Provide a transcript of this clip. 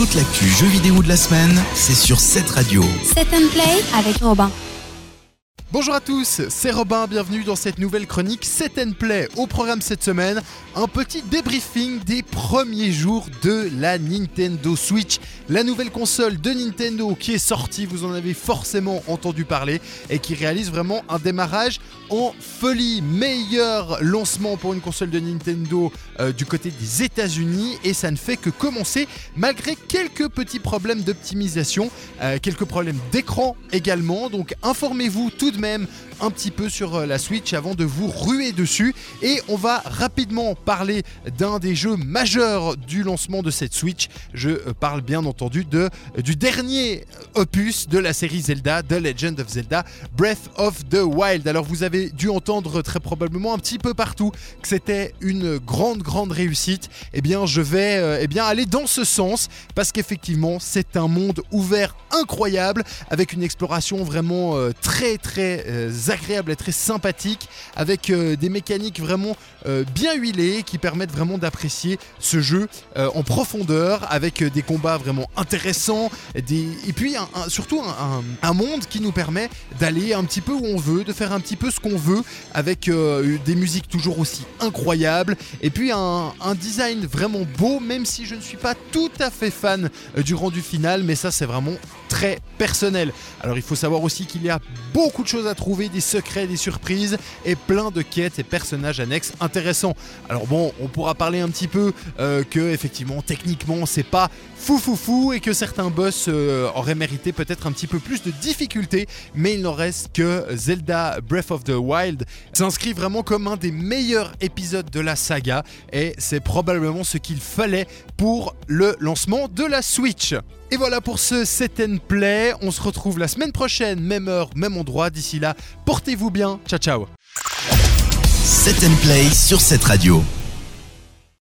Toute l'actu jeux vidéo de la semaine, c'est sur cette radio. Set and Play avec Robin. Bonjour à tous, c'est Robin, bienvenue dans cette nouvelle chronique Set and Play. Au programme cette semaine, un petit débriefing des premiers jours de la Nintendo Switch, la nouvelle console de Nintendo qui est sortie, vous en avez forcément entendu parler, et qui réalise vraiment un démarrage en folie. Meilleur lancement pour une console de Nintendo euh, du côté des États-Unis, et ça ne fait que commencer malgré quelques petits problèmes d'optimisation, euh, quelques problèmes d'écran également. Donc informez-vous tout de même un petit peu sur euh, la Switch avant de vous ruer dessus. Et on va rapidement parler d'un des jeux majeurs du lancement de cette Switch. Je euh, parle bien entendu de, du dernier opus de la série Zelda, The Legend of Zelda, Breath of the Wild. Alors vous avez dû entendre très probablement un petit peu partout que c'était une grande grande réussite. Eh bien je vais euh, eh bien, aller dans ce sens parce qu'effectivement c'est un monde ouvert incroyable avec une exploration vraiment euh, très euh, agréable et très sympathique avec euh, des mécaniques vraiment euh, bien huilées qui permettent vraiment d'apprécier ce jeu en profondeur avec des combats vraiment intéressants des... et puis un- surtout un, monde qui nous permet d'aller un petit peu où on veut, de faire un petit peu ce qu'on veut avec des musiques toujours aussi incroyables et puis un, design vraiment beau même si je ne suis pas tout à fait fan du rendu final mais ça c'est vraiment très personnel. Alors il faut savoir aussi qu'il y a beaucoup de choses à trouver, des secrets, des surprises et plein de quêtes et personnages annexes intéressants. Alors bon, on pourra parler un petit peu euh, que effectivement techniquement c'est pas fou fou fou et que certains boss euh, auraient mérité peut-être un petit peu plus de difficultés, mais il n'en reste que Zelda Breath of the Wild s'inscrit vraiment comme un des meilleurs épisodes de la saga et c'est probablement ce qu'il fallait pour le lancement de la Switch. Et voilà pour ce Set and Play. On se retrouve la semaine prochaine, même heure, même endroit. D'ici là, portez-vous bien. Ciao ciao. Set and Play sur cette radio.